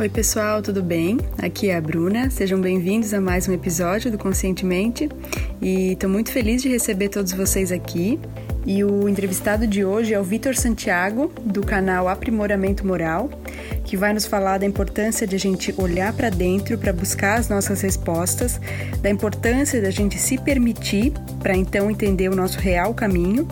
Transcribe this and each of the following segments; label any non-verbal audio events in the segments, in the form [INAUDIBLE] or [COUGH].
Oi, pessoal, tudo bem? Aqui é a Bruna. Sejam bem-vindos a mais um episódio do Conscientemente. E estou muito feliz de receber todos vocês aqui. E o entrevistado de hoje é o Vitor Santiago, do canal Aprimoramento Moral, que vai nos falar da importância de a gente olhar para dentro para buscar as nossas respostas, da importância da gente se permitir para então entender o nosso real caminho.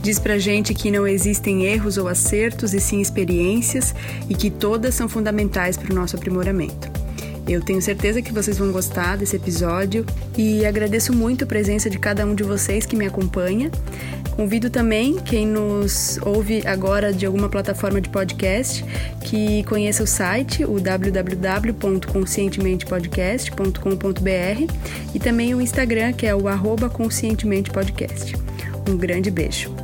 Diz pra gente que não existem erros ou acertos e sim experiências e que todas são fundamentais para o nosso aprimoramento. Eu tenho certeza que vocês vão gostar desse episódio e agradeço muito a presença de cada um de vocês que me acompanha. Convido também quem nos ouve agora de alguma plataforma de podcast que conheça o site, o www.conscientementepodcast.com.br e também o Instagram, que é o arroba conscientementepodcast. Um grande beijo.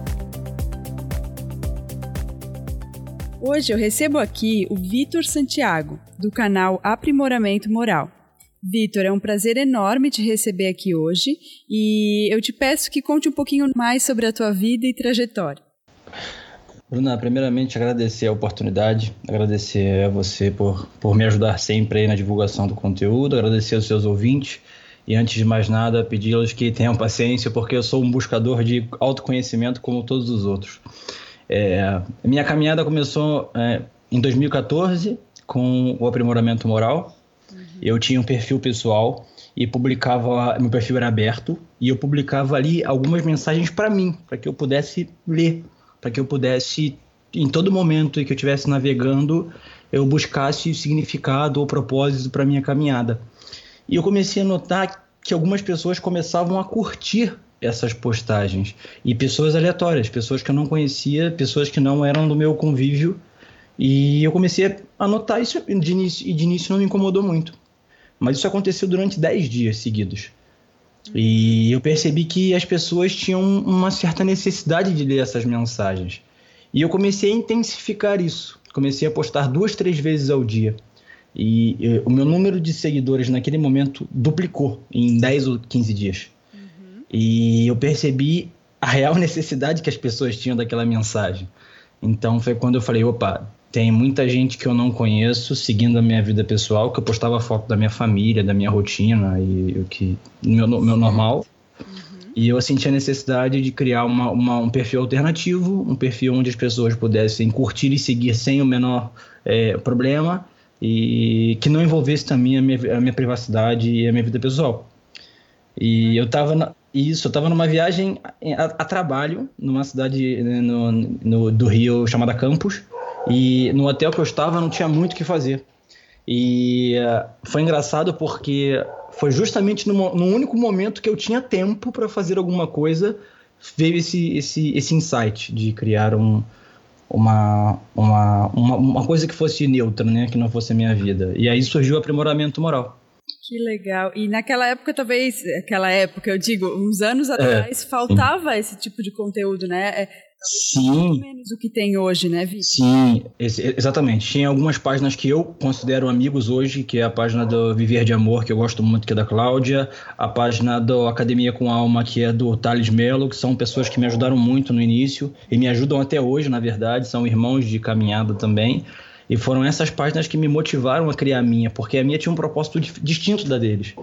Hoje eu recebo aqui o Vitor Santiago, do canal Aprimoramento Moral. Vitor, é um prazer enorme te receber aqui hoje e eu te peço que conte um pouquinho mais sobre a tua vida e trajetória. Bruna, primeiramente agradecer a oportunidade, agradecer a você por, por me ajudar sempre na divulgação do conteúdo, agradecer aos seus ouvintes e antes de mais nada pedi-los que tenham paciência porque eu sou um buscador de autoconhecimento como todos os outros. É, minha caminhada começou é, em 2014 com o aprimoramento moral, eu tinha um perfil pessoal e publicava, meu perfil era aberto e eu publicava ali algumas mensagens para mim, para que eu pudesse ler, para que eu pudesse em todo momento que eu estivesse navegando, eu buscasse significado ou propósito para minha caminhada. E eu comecei a notar que algumas pessoas começavam a curtir essas postagens e pessoas aleatórias, pessoas que eu não conhecia, pessoas que não eram do meu convívio, e eu comecei a notar isso de início, e de início não me incomodou muito. Mas isso aconteceu durante 10 dias seguidos. E eu percebi que as pessoas tinham uma certa necessidade de ler essas mensagens. E eu comecei a intensificar isso. Comecei a postar duas, três vezes ao dia. E, e o meu número de seguidores naquele momento duplicou em 10 ou 15 dias. Uhum. E eu percebi a real [LAUGHS] necessidade que as pessoas tinham daquela mensagem. Então foi quando eu falei: opa, tem muita gente que eu não conheço seguindo a minha vida pessoal, que eu postava foto da minha família, da minha rotina e o que meu, meu normal. Uhum. E eu senti a necessidade de criar uma, uma, um perfil alternativo, um perfil onde as pessoas pudessem curtir e seguir sem o menor é, problema e que não envolvesse também a minha, a minha privacidade e a minha vida pessoal. E eu estava isso, eu estava numa viagem a, a, trabalho numa cidade né, no, no, do Rio chamada Campos e no hotel que eu estava não tinha muito o que fazer. E uh, foi engraçado porque foi justamente no, no, único momento que eu tinha tempo para fazer alguma coisa, veio esse, esse, esse insight de criar um, uma, uma, uma, uma coisa que fosse neutra, né? que não fosse a minha vida. E aí surgiu o aprimoramento moral. Que legal. E naquela época, talvez, aquela época, eu digo, uns anos é. atrás, é, faltava sim. esse tipo de conteúdo, né? É, Sim. menos do que tem hoje, né, Vitor? Sim, exatamente. Tinha algumas páginas que eu considero amigos hoje, que é a página do Viver de Amor, que eu gosto muito, que é da Cláudia, a página do Academia com Alma, que é do Thales Melo, que são pessoas que me ajudaram muito no início e me ajudam até hoje, na verdade, são irmãos de caminhada também. E foram essas páginas que me motivaram a criar a minha, porque a minha tinha um propósito distinto da deles.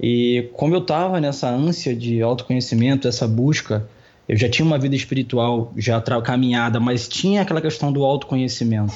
E como eu estava nessa ânsia de autoconhecimento, essa busca, eu já tinha uma vida espiritual já caminhada, mas tinha aquela questão do autoconhecimento.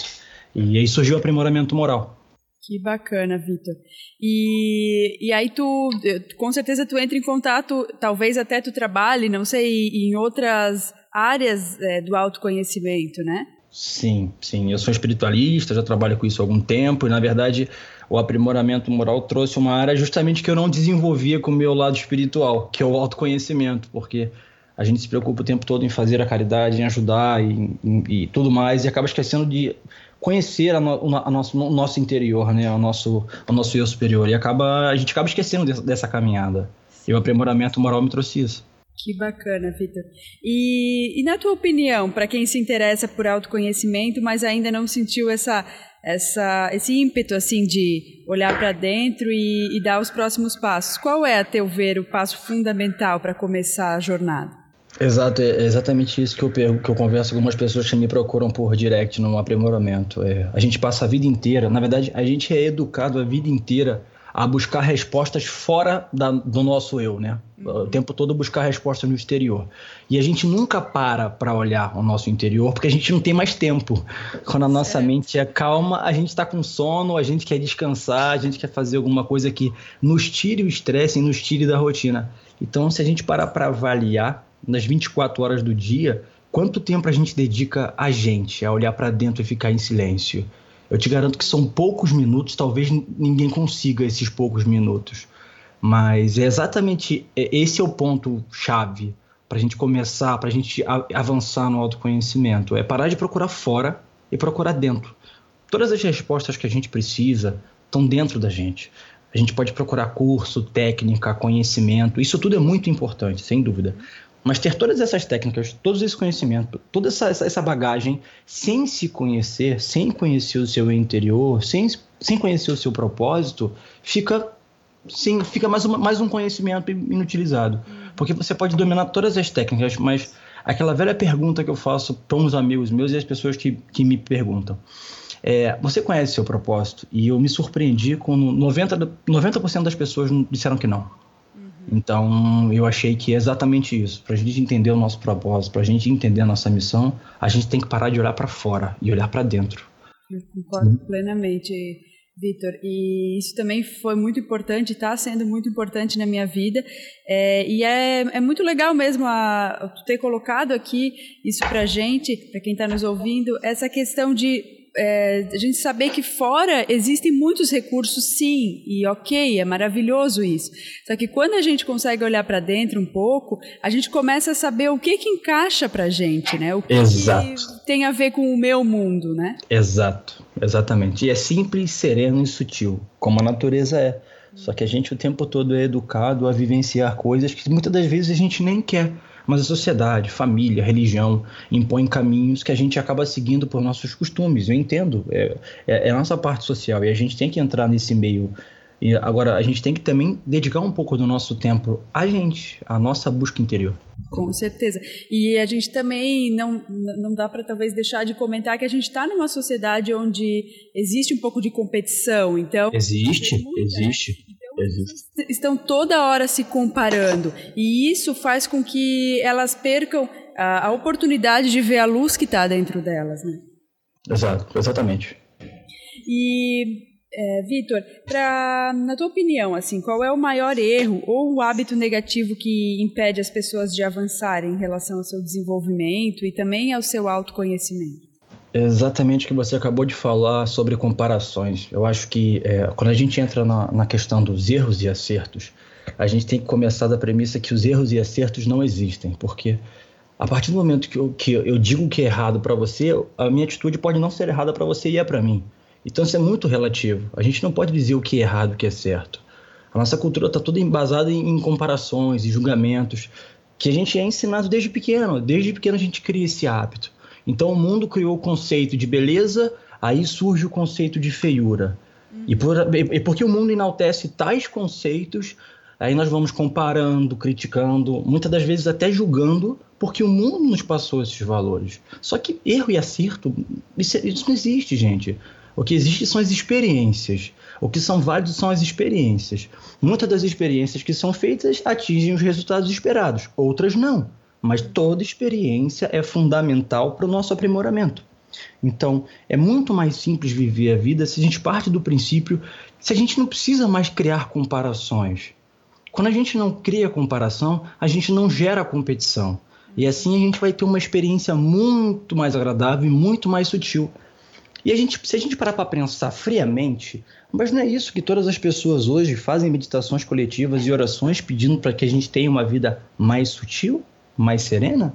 E aí surgiu o aprimoramento moral. Que bacana, Vitor. E, e aí tu, com certeza tu entra em contato, talvez até tu trabalhe, não sei, em outras áreas é, do autoconhecimento, né? Sim, sim. Eu sou espiritualista, já trabalho com isso há algum tempo e, na verdade, o aprimoramento moral trouxe uma área justamente que eu não desenvolvia com o meu lado espiritual, que é o autoconhecimento, porque a gente se preocupa o tempo todo em fazer a caridade, em ajudar e, e tudo mais, e acaba esquecendo de conhecer a, no, a nosso, o nosso interior, né, o nosso, o nosso eu superior, e acaba, a gente acaba esquecendo dessa, dessa caminhada. E o aprimoramento moral me trouxe isso. Que bacana, Vitor. E, e, na tua opinião, para quem se interessa por autoconhecimento, mas ainda não sentiu essa, essa, esse ímpeto assim de olhar para dentro e, e, dar os próximos passos, qual é, a teu ver, o passo fundamental para começar a jornada? Exato, é exatamente isso que eu, que eu converso com algumas pessoas que me procuram por direct no aprimoramento. É, a gente passa a vida inteira, na verdade, a gente é educado a vida inteira a buscar respostas fora da, do nosso eu, né? Uhum. O tempo todo buscar respostas no exterior. E a gente nunca para para olhar o nosso interior, porque a gente não tem mais tempo. Quando a nossa mente é calma, a gente está com sono, a gente quer descansar, a gente quer fazer alguma coisa que nos tire o estresse e nos tire da rotina. Então, se a gente parar para avaliar nas 24 horas do dia, quanto tempo a gente dedica a gente, a olhar para dentro e ficar em silêncio? Eu te garanto que são poucos minutos, talvez ninguém consiga esses poucos minutos. Mas é exatamente esse é o ponto chave para a gente começar, para a gente avançar no autoconhecimento. É parar de procurar fora e procurar dentro. Todas as respostas que a gente precisa estão dentro da gente. A gente pode procurar curso, técnica, conhecimento. Isso tudo é muito importante, sem dúvida. Mas ter todas essas técnicas, todo esse conhecimento, toda essa, essa bagagem, sem se conhecer, sem conhecer o seu interior, sem, sem conhecer o seu propósito, fica, sim, fica mais, uma, mais um conhecimento inutilizado. Porque você pode dominar todas as técnicas, mas aquela velha pergunta que eu faço para uns amigos meus e as pessoas que, que me perguntam. É, você conhece seu propósito? E eu me surpreendi quando 90%, 90 das pessoas disseram que não. Então, eu achei que é exatamente isso. Para a gente entender o nosso propósito, para a gente entender a nossa missão, a gente tem que parar de olhar para fora e olhar para dentro. Eu concordo Sim. plenamente, Vitor. E isso também foi muito importante, está sendo muito importante na minha vida. É, e é, é muito legal mesmo a, ter colocado aqui isso para gente, para quem está nos ouvindo, essa questão de é, a gente saber que fora existem muitos recursos, sim, e ok, é maravilhoso isso. Só que quando a gente consegue olhar para dentro um pouco, a gente começa a saber o que que encaixa para a gente, né? O que, que, tem a ver com o meu mundo, né? Exato, exatamente. E é simples, sereno e sutil, como a natureza é. Só que a gente o tempo todo é educado a vivenciar coisas que muitas das vezes a gente nem quer mas a sociedade, família, religião impõem caminhos que a gente acaba seguindo por nossos costumes. Eu entendo, é, é, é a nossa parte social e a gente tem que entrar nesse meio. E agora, a gente tem que também dedicar um pouco do nosso tempo a gente, a nossa busca interior. Com certeza. E a gente também não, não dá para talvez deixar de comentar que a gente está numa sociedade onde existe um pouco de competição. Então existe, muita, existe. Né? Estão toda hora se comparando e isso faz com que elas percam a, a oportunidade de ver a luz que está dentro delas, né? Exato, exatamente. E é, Vitor, na tua opinião, assim, qual é o maior erro ou o hábito negativo que impede as pessoas de avançarem em relação ao seu desenvolvimento e também ao seu autoconhecimento? Exatamente o que você acabou de falar sobre comparações. Eu acho que é, quando a gente entra na, na, questão dos erros e acertos, a gente tem que começar da premissa que os erros e acertos não existem, porque a partir do momento que eu, que eu digo que é errado para você, a minha atitude pode não ser errada para você e é para mim. Então isso é muito relativo. A gente não pode dizer o que é errado e o que é certo. A nossa cultura está toda embasada em, em comparações e julgamentos que a gente é ensinado desde pequeno. Desde pequeno a gente cria esse hábito. Então o mundo criou o conceito de beleza, aí surge o conceito de feiura. Uhum. E, por, e porque o mundo enaltece tais conceitos, aí nós vamos comparando, criticando, muitas das vezes até julgando, porque o mundo nos passou esses valores. Só que erro e acerto, isso, isso não existe, gente. O que existe são as experiências. O que são válidos são as experiências. Muitas das experiências que são feitas atingem os resultados esperados, outras não mas toda experiência é fundamental para o nosso aprimoramento. Então, é muito mais simples viver a vida se a gente parte do princípio se a gente não precisa mais criar comparações. Quando a gente não cria comparação, a gente não gera competição. E assim a gente vai ter uma experiência muito mais agradável e muito mais sutil. E a gente, se a gente parar para pensar friamente, mas não é isso que todas as pessoas hoje fazem meditações coletivas e orações pedindo para que a gente tenha uma vida mais sutil? Mais serena,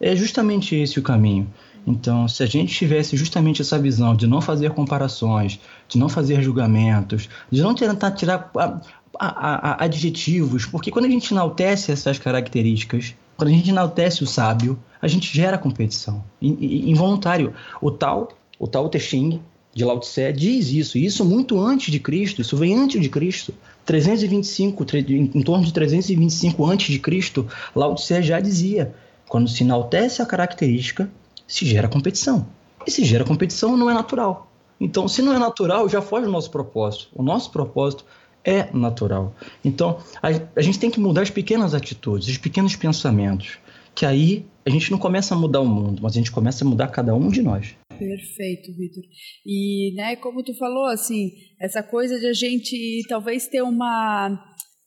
é justamente esse o caminho. Então, se a gente tivesse justamente essa visão de não fazer comparações, de não fazer julgamentos, de não tentar tirar a, a, a, adjetivos, porque quando a gente enaltece essas características, quando a gente enaltece o sábio, a gente gera competição, involuntário. O tal, o tal Te Ching de Lao Tse diz isso, e isso muito antes de Cristo, isso vem antes de Cristo. 325, em torno de 325 antes de Cristo, Lao já dizia Quando se enaltece a característica, se gera competição. E se gera competição, não é natural. Então, se não é natural, já foge do nosso propósito. O nosso propósito é natural. Então, a, a gente tem que mudar as pequenas atitudes, os pequenos pensamentos, que aí a gente não começa a mudar o mundo, mas a gente começa a mudar cada um de nós. Perfeito, Vitor. E, né, como tu falou, assim, essa coisa de a gente talvez ter uma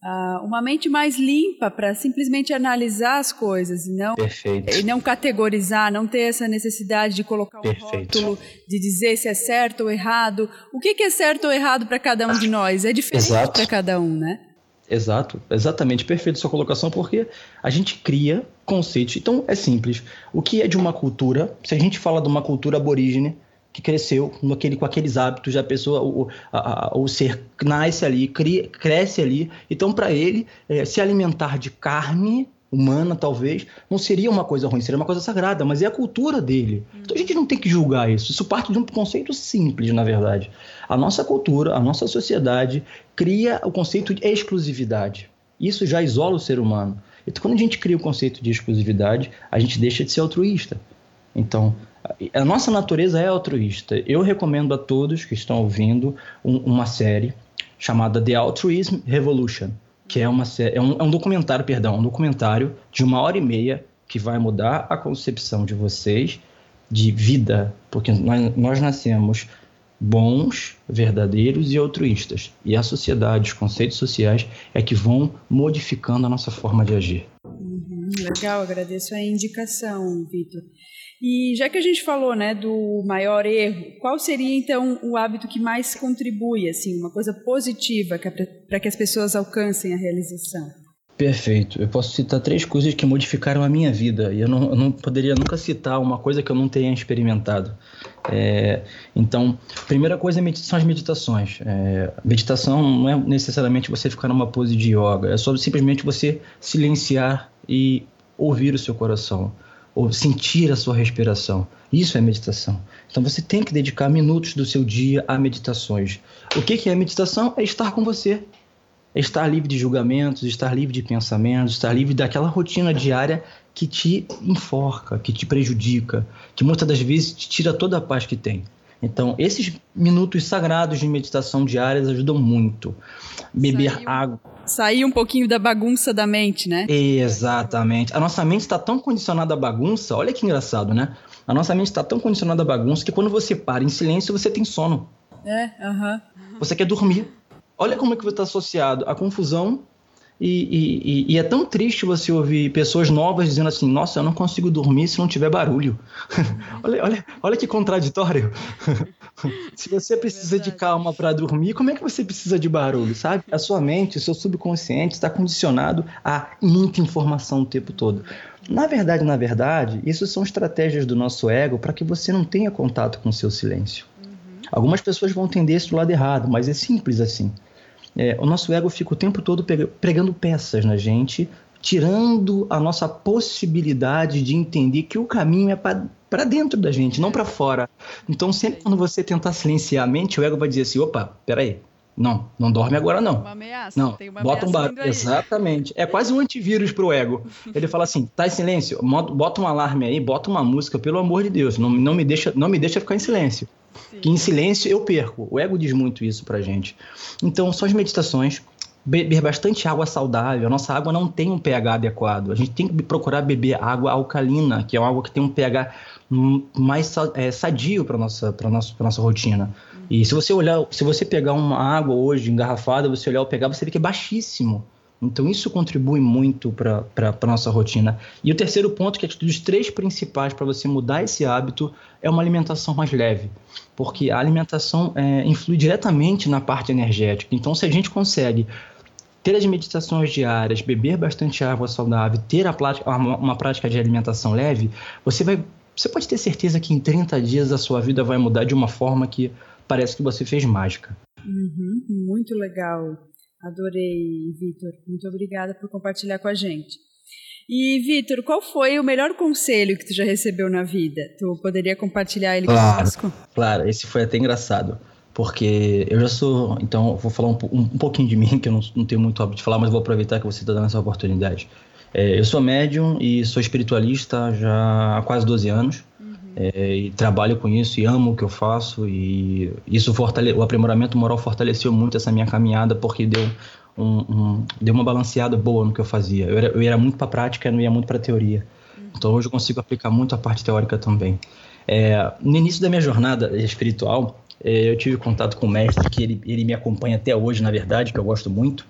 uh, uma mente mais limpa para simplesmente analisar as coisas e não, Perfeito. e não categorizar, não ter essa necessidade de colocar um Perfeito. rótulo, de dizer se é certo ou errado. O que, que é certo ou errado para cada um de nós? É diferente para cada um, né? Exato, exatamente, perfeito sua colocação, porque a gente cria conceitos. Então é simples. O que é de uma cultura? Se a gente fala de uma cultura aborígene, que cresceu naquele, com aqueles hábitos, a pessoa, o, a, o ser nasce ali, cria, cresce ali. Então, para ele, é, se alimentar de carne humana, talvez, não seria uma coisa ruim, seria uma coisa sagrada, mas é a cultura dele. Então a gente não tem que julgar isso. Isso parte de um conceito simples, na verdade. A nossa cultura, a nossa sociedade cria o conceito de exclusividade. Isso já isola o ser humano. Então, quando a gente cria o conceito de exclusividade, a gente deixa de ser altruísta. Então, a nossa natureza é altruísta. Eu recomendo a todos que estão ouvindo um, uma série chamada The Altruism Revolution, que é, uma, é, um, é um documentário, perdão, um documentário de uma hora e meia que vai mudar a concepção de vocês de vida, porque nós, nós nascemos bons, verdadeiros e altruístas. E a sociedade, os conceitos sociais é que vão modificando a nossa forma de agir. Uhum, legal, agradeço a indicação, Vitor. E já que a gente falou, né, do maior erro, qual seria então o hábito que mais contribui, assim, uma coisa positiva para que as pessoas alcancem a realização? Perfeito. Eu posso citar três coisas que modificaram a minha vida e eu não, eu não poderia nunca citar uma coisa que eu não tenha experimentado. É, então, primeira coisa é são as meditações. É, meditação não é necessariamente você ficar numa pose de yoga, é só simplesmente você silenciar e ouvir o seu coração ou sentir a sua respiração. Isso é meditação. Então você tem que dedicar minutos do seu dia a meditações. O que é meditação? É estar com você. É estar livre de julgamentos, estar livre de pensamentos, estar livre daquela rotina diária que te enforca, que te prejudica, que muitas das vezes te tira toda a paz que tem. Então, esses minutos sagrados de meditação diárias ajudam muito. Beber Saiu. água Sair um pouquinho da bagunça da mente, né? Exatamente. A nossa mente está tão condicionada à bagunça, olha que engraçado, né? A nossa mente está tão condicionada à bagunça que quando você para em silêncio, você tem sono. É, aham. Uh -huh. Você quer dormir. Olha como é que você está associado à confusão e, e, e, é tão triste você ouvir pessoas novas dizendo assim: Nossa, eu não consigo dormir se não tiver barulho. [LAUGHS] olha, olha, olha que contraditório. [LAUGHS] se você precisa de calma para dormir, como é que você precisa de barulho, sabe? A sua mente, o seu subconsciente está condicionado a muita informação o tempo todo. Na verdade, na verdade, isso são estratégias do nosso ego para que você não tenha contato com o seu silêncio. Uhum. Algumas pessoas vão entender isso do lado errado, mas é simples assim. É, o nosso ego fica o tempo todo pregando peças na gente, tirando a nossa possibilidade de entender que o caminho é para dentro da gente, não para fora. Então, sempre quando você tentar silenciar a mente, o ego vai dizer assim: opa, peraí. Não, não dorme agora não. Uma ameaça, não, tem uma bota um barulho. Exatamente. É quase um antivírus pro ego. Ele fala assim: tá em silêncio, bota um alarme aí, bota uma música, pelo amor de Deus, não, não, me, deixa, não me deixa ficar em silêncio. Sim. Que em silêncio eu perco. O ego diz muito isso pra gente. Então, só as meditações, beber bastante água saudável. A nossa água não tem um pH adequado. A gente tem que procurar beber água alcalina, que é uma água que tem um pH mais é, sadio para nossa para nossa pra nossa rotina. E se você olhar, se você pegar uma água hoje engarrafada, você olhar o pH, você vê que é baixíssimo. Então isso contribui muito para a nossa rotina. E o terceiro ponto, que é dos três principais para você mudar esse hábito, é uma alimentação mais leve. Porque a alimentação é, influi diretamente na parte energética. Então se a gente consegue ter as meditações diárias, beber bastante água saudável, ter a uma, uma prática de alimentação leve, você vai. Você pode ter certeza que em 30 dias a sua vida vai mudar de uma forma que parece que você fez mágica. Uhum, muito legal. Adorei, Vitor. Muito obrigada por compartilhar com a gente. E, Vitor, qual foi o melhor conselho que tu já recebeu na vida? Tu poderia compartilhar ele claro, conosco? Claro, esse foi até engraçado. Porque eu já sou. Então, vou falar um, um, pouquinho de [LAUGHS] mim, que eu não, não, tenho muito hábito de falar, mas vou aproveitar que você está dando essa oportunidade. É, eu sou médium e sou espiritualista já há quase 12 anos. É, e trabalho com isso e amo o que eu faço e isso fortale... o aprimoramento moral fortaleceu muito essa minha caminhada porque deu um, um deu uma balanceada boa no que eu fazia. Eu era, eu era muito para prática não ia muito para teoria. Então hoje eu consigo aplicar muito a parte teórica também. É, no início da minha jornada espiritual é, eu tive contato com o mestre que ele, ele me acompanha até hoje na verdade que eu gosto muito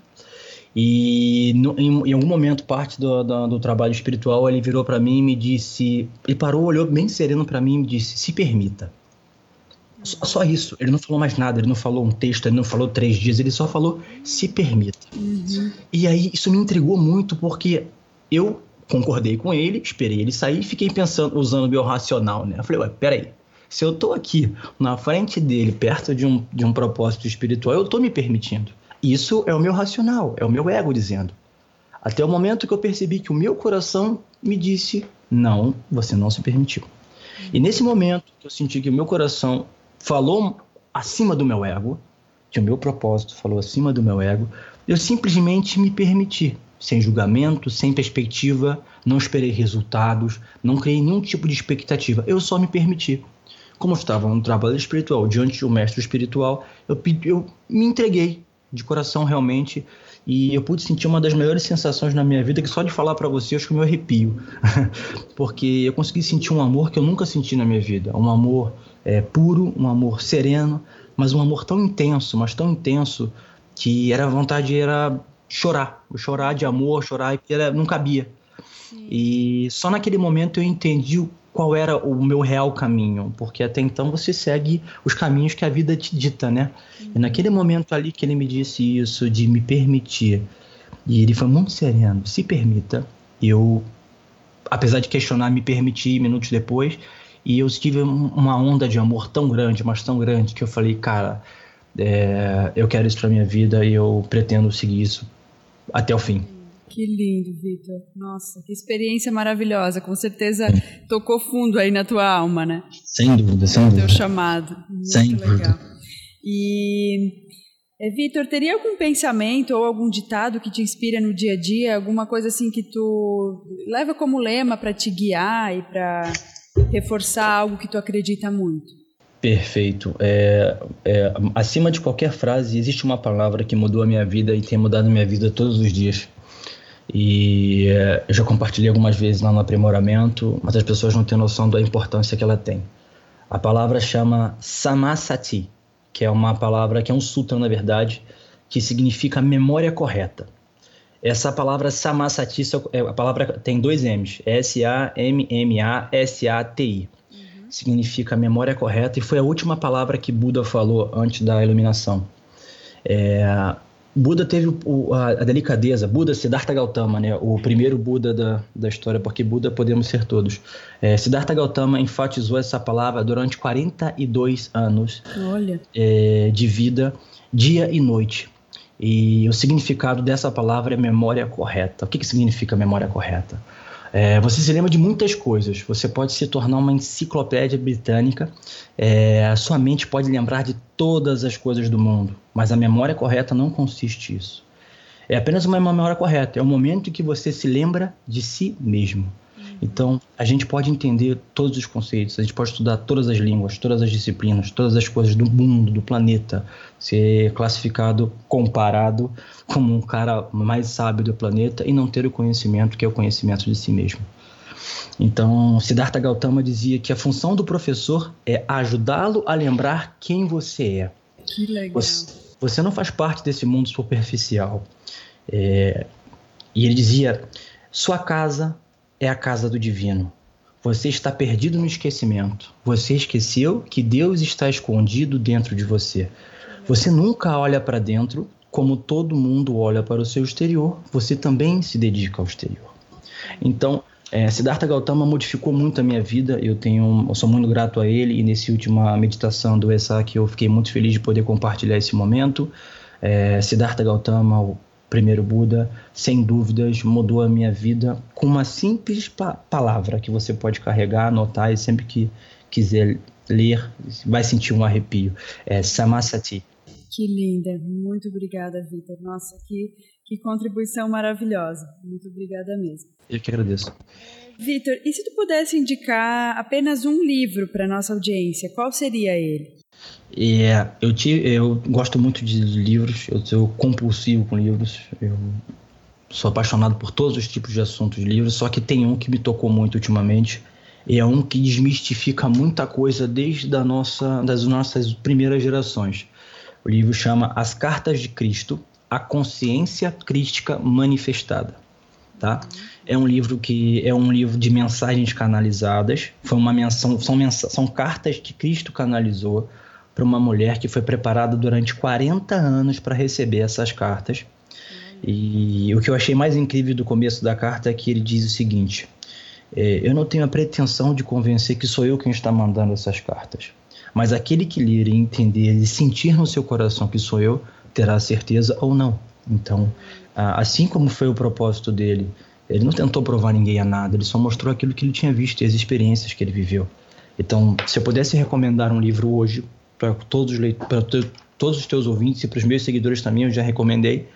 e no, em, em, algum momento, parte do, do, do trabalho espiritual, ele virou para mim e me disse. Ele parou, olhou bem sereno para mim e me disse: se permita. Só, só, isso. Ele não falou mais nada, ele não falou um texto, ele não falou três dias, ele só falou: se permita. Uhum. E aí isso me intrigou muito porque eu concordei com ele, esperei ele sair e fiquei pensando, usando o meu racional, né? Eu falei: ué, peraí. Se eu tô aqui na frente dele, perto de um, de um propósito espiritual, eu tô me permitindo. Isso é o meu racional, é o meu ego dizendo. Até o momento que eu percebi que o meu coração me disse: não, você não se permitiu. E nesse momento que eu senti que o meu coração falou acima do meu ego, que o meu propósito falou acima do meu ego, eu simplesmente me permiti, sem julgamento, sem perspectiva, não esperei resultados, não criei nenhum tipo de expectativa, eu só me permiti. Como eu estava no trabalho espiritual, diante de um mestre espiritual, eu, eu me entreguei de coração realmente. E eu pude sentir uma das melhores sensações na minha vida, que só de falar para você, acho que eu me arrepio. [LAUGHS] Porque eu consegui sentir um amor que eu nunca senti na minha vida. Um amor é, puro, um amor sereno, mas um amor tão intenso, mas tão intenso, que era vontade era chorar. Chorar de amor, chorar, e era, não cabia. Sim. E só naquele momento eu entendi qual era o meu real caminho, porque até então você segue os caminhos que a vida te dita, né? Uhum. E naquele momento ali que ele me disse isso, de me permitir, e ele foi muito sereno, se permita, eu, apesar de questionar, me permiti minutos depois, e eu tive uma onda de amor tão grande, mas tão grande, que eu falei, cara, é, eu quero isso pra minha vida e eu pretendo seguir isso até o fim. Que lindo, Vitor. Nossa, que experiência maravilhosa. Com certeza tocou fundo aí na tua alma, né? Sem dúvida, sem dúvida. Teu chamado. Muito sem legal. Dúvida. E é, Vitor, teria algum pensamento ou algum ditado que te inspira no dia a dia, alguma coisa assim que tu leva como lema para te guiar e para reforçar algo que tu acredita muito? Perfeito. É, é, acima de qualquer frase, existe uma palavra que mudou a minha vida e tem mudado a minha vida todos os dias. E é, eu já compartilhei algumas vezes lá no aprimoramento, mas as pessoas não têm noção da importância que ela tem. A palavra chama Samasati, que é uma palavra que é um sutra, na verdade, que significa memória correta. Essa palavra Samasati, é, a palavra tem dois M's, S-A-M-M-A-S-A-T-I. Uhum. Significa memória correta e foi a última palavra que Buda falou antes da iluminação. É, Buda teve o, a, a, delicadeza, Buda, Siddhartha Gautama, né, o primeiro Buda da, da história, porque Buda podemos ser todos. É, Siddhartha Gautama enfatizou essa palavra durante 42 anos é, de vida, dia e noite. E o significado dessa palavra é memória correta. O que, que significa memória correta? É, você se lembra de muitas coisas. Você pode se tornar uma enciclopédia britânica. É, a sua mente pode lembrar de todas as coisas do mundo. Mas a memória correta não consiste nisso. É apenas uma memória correta. É o momento em que você se lembra de si mesmo. Então, a gente pode entender todos os conceitos, a gente pode estudar todas as línguas, todas as disciplinas, todas as coisas do mundo, do planeta, ser classificado, comparado como um cara mais sábio do planeta e não ter o conhecimento que é o conhecimento de si mesmo. Então, Siddhartha Gautama dizia que a função do professor é ajudá-lo a lembrar quem você é. Que legal. Você, você não faz parte desse mundo superficial. É, e ele dizia: sua casa é a casa do divino. Você está perdido no esquecimento. Você esqueceu que Deus está escondido dentro de você. Você nunca olha para dentro como todo mundo olha para o seu exterior. Você também se dedica ao exterior. Então, é, Siddhartha Gautama modificou muito a minha vida. Eu tenho, eu sou muito grato a ele e nesse última meditação do Esak eu fiquei muito feliz de poder compartilhar esse momento. É, Siddhartha Gautama, primeiro Buda, sem dúvidas, mudou a minha vida com uma simples pa palavra que você pode carregar, anotar e sempre que quiser ler, vai sentir um arrepio. É Samasati. Que linda, muito obrigada, Vitor. Nossa, que, que contribuição maravilhosa. Muito obrigada mesmo. Eu que agradeço. Vitor, e se tu pudesse indicar apenas um livro para nossa audiência, qual seria ele? É, eu, te, eu gosto muito de livros, eu sou compulsivo com livros, eu sou apaixonado por todos os tipos de assuntos de livros, só que tem um que me tocou muito ultimamente, e é um que desmistifica muita coisa desde a nossa, das nossas primeiras gerações. O livro chama As Cartas de Cristo, a Consciência Crística Manifestada. Tá? É um livro que é um livro de mensagens canalizadas. Foi uma menção, são, mens são cartas que Cristo canalizou para uma mulher que foi preparada durante 40 anos para receber essas cartas. E o que eu achei mais incrível do começo da carta é que ele diz o seguinte: é, Eu não tenho a pretensão de convencer que sou eu quem está mandando essas cartas, mas aquele que ler e entender e sentir no seu coração que sou eu, terá certeza ou não. Então, assim como foi o propósito dele, ele não tentou provar ninguém a nada, ele só mostrou aquilo que ele tinha visto e as experiências que ele viveu. Então, se eu pudesse recomendar um livro hoje para todos, todos os teus ouvintes e para os meus seguidores também, eu já recomendei,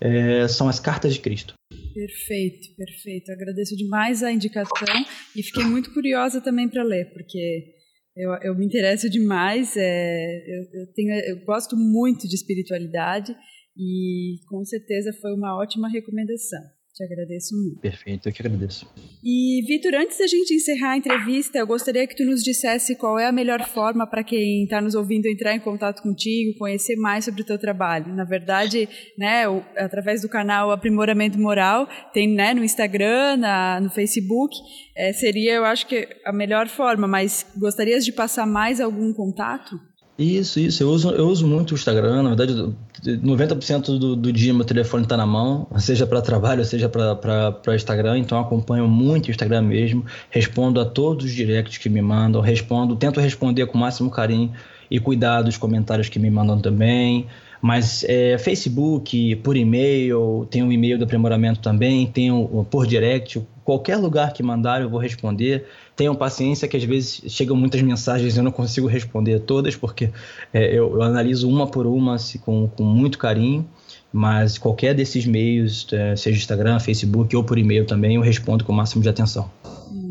é, são as Cartas de Cristo. Perfeito, perfeito. Agradeço demais a indicação e fiquei muito curiosa também para ler, porque eu, eu, me interesso demais. É, eu, eu, tenho, eu gosto muito de espiritualidade e com certeza foi uma ótima recomendação. Te agradeço muito. Perfeito, eu que agradeço. E, Vitor, antes da gente encerrar a entrevista, eu gostaria que tu nos dissesse qual é a melhor forma para quem está nos ouvindo entrar em contato contigo, conhecer mais sobre o teu trabalho. Na verdade, né, através do canal Aprimoramento Moral, tem né, no Instagram, na, no Facebook, é, seria, eu acho que, a melhor forma, mas gostarias de passar mais algum contato? Isso, isso. Eu uso, eu uso muito o Instagram. Na verdade, 90% do, do dia meu telefone está na mão, seja para trabalho, seja para Instagram. Então, acompanho muito o Instagram mesmo. Respondo a todos os directs que me mandam. Respondo, tento responder com o máximo carinho e cuidado os comentários que me mandam também. Mas é, Facebook, por e-mail, tem um e-mail do aprimoramento também, tem o, por direct, qualquer lugar que mandar eu vou responder. Tenham paciência que às vezes chegam muitas mensagens e eu não consigo responder todas, porque é, eu, eu, analiso uma por uma assim, com, com muito carinho. Mas qualquer desses meios, é, seja Instagram, Facebook ou por e-mail também, eu respondo com o máximo de atenção.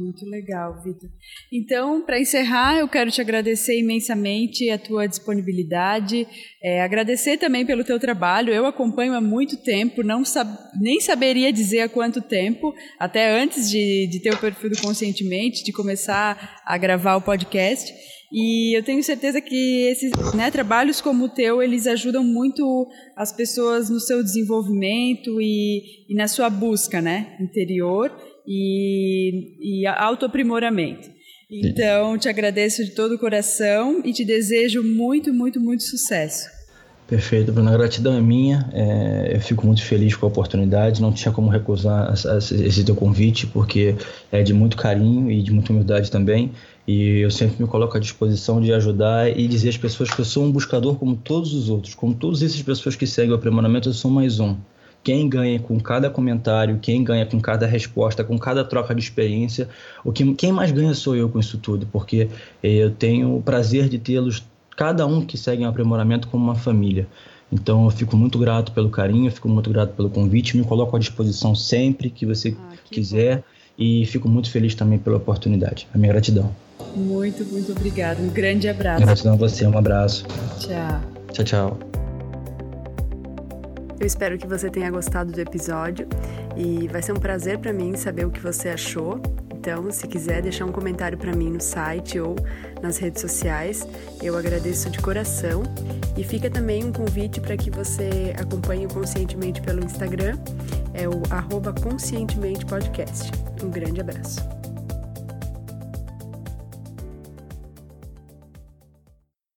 Muito legal, Vitor. Então, para encerrar, eu quero te agradecer imensamente a tua disponibilidade, é, agradecer também pelo teu trabalho. Eu acompanho há muito tempo, não sab nem saberia dizer há quanto tempo, até antes de, de ter o perfil do Conscientemente, de começar a gravar o podcast. E eu tenho certeza que esses né, trabalhos como o teu, eles ajudam muito as pessoas no seu desenvolvimento e, e na sua busca né, interior e, e autoaprimoramento. Então, te agradeço de todo o coração e te desejo muito, muito, muito sucesso. Perfeito, Bruna. A gratidão é minha. É, eu fico muito feliz com a oportunidade. Não tinha como recusar esse teu convite, porque é de muito carinho e de muita humildade também. E eu sempre me coloco à disposição de ajudar e dizer às pessoas que eu sou um buscador como todos os outros. Como todas essas pessoas que seguem o aprimoramento, eu sou mais um quem ganha com cada comentário, quem ganha com cada resposta, com cada troca de experiência, o que quem mais ganha sou eu com isso tudo, porque eu tenho o prazer de tê-los cada um que segue um aprimoramento como uma família. Então eu fico muito grato pelo carinho, fico muito grato pelo convite, me coloco à disposição sempre que você ah, que quiser bom. e fico muito feliz também pela oportunidade. A minha gratidão. Muito, muito obrigado. Um grande abraço. Gratidão a você, um abraço. Tchau. Tchau, tchau. Eu espero que você tenha gostado do episódio e vai ser um prazer para mim saber o que você achou. Então, se quiser deixar um comentário para mim no site ou nas redes sociais, eu agradeço de coração. E fica também um convite para que você acompanhe o Conscientemente pelo Instagram, é o arroba Conscientemente Podcast. Um grande abraço.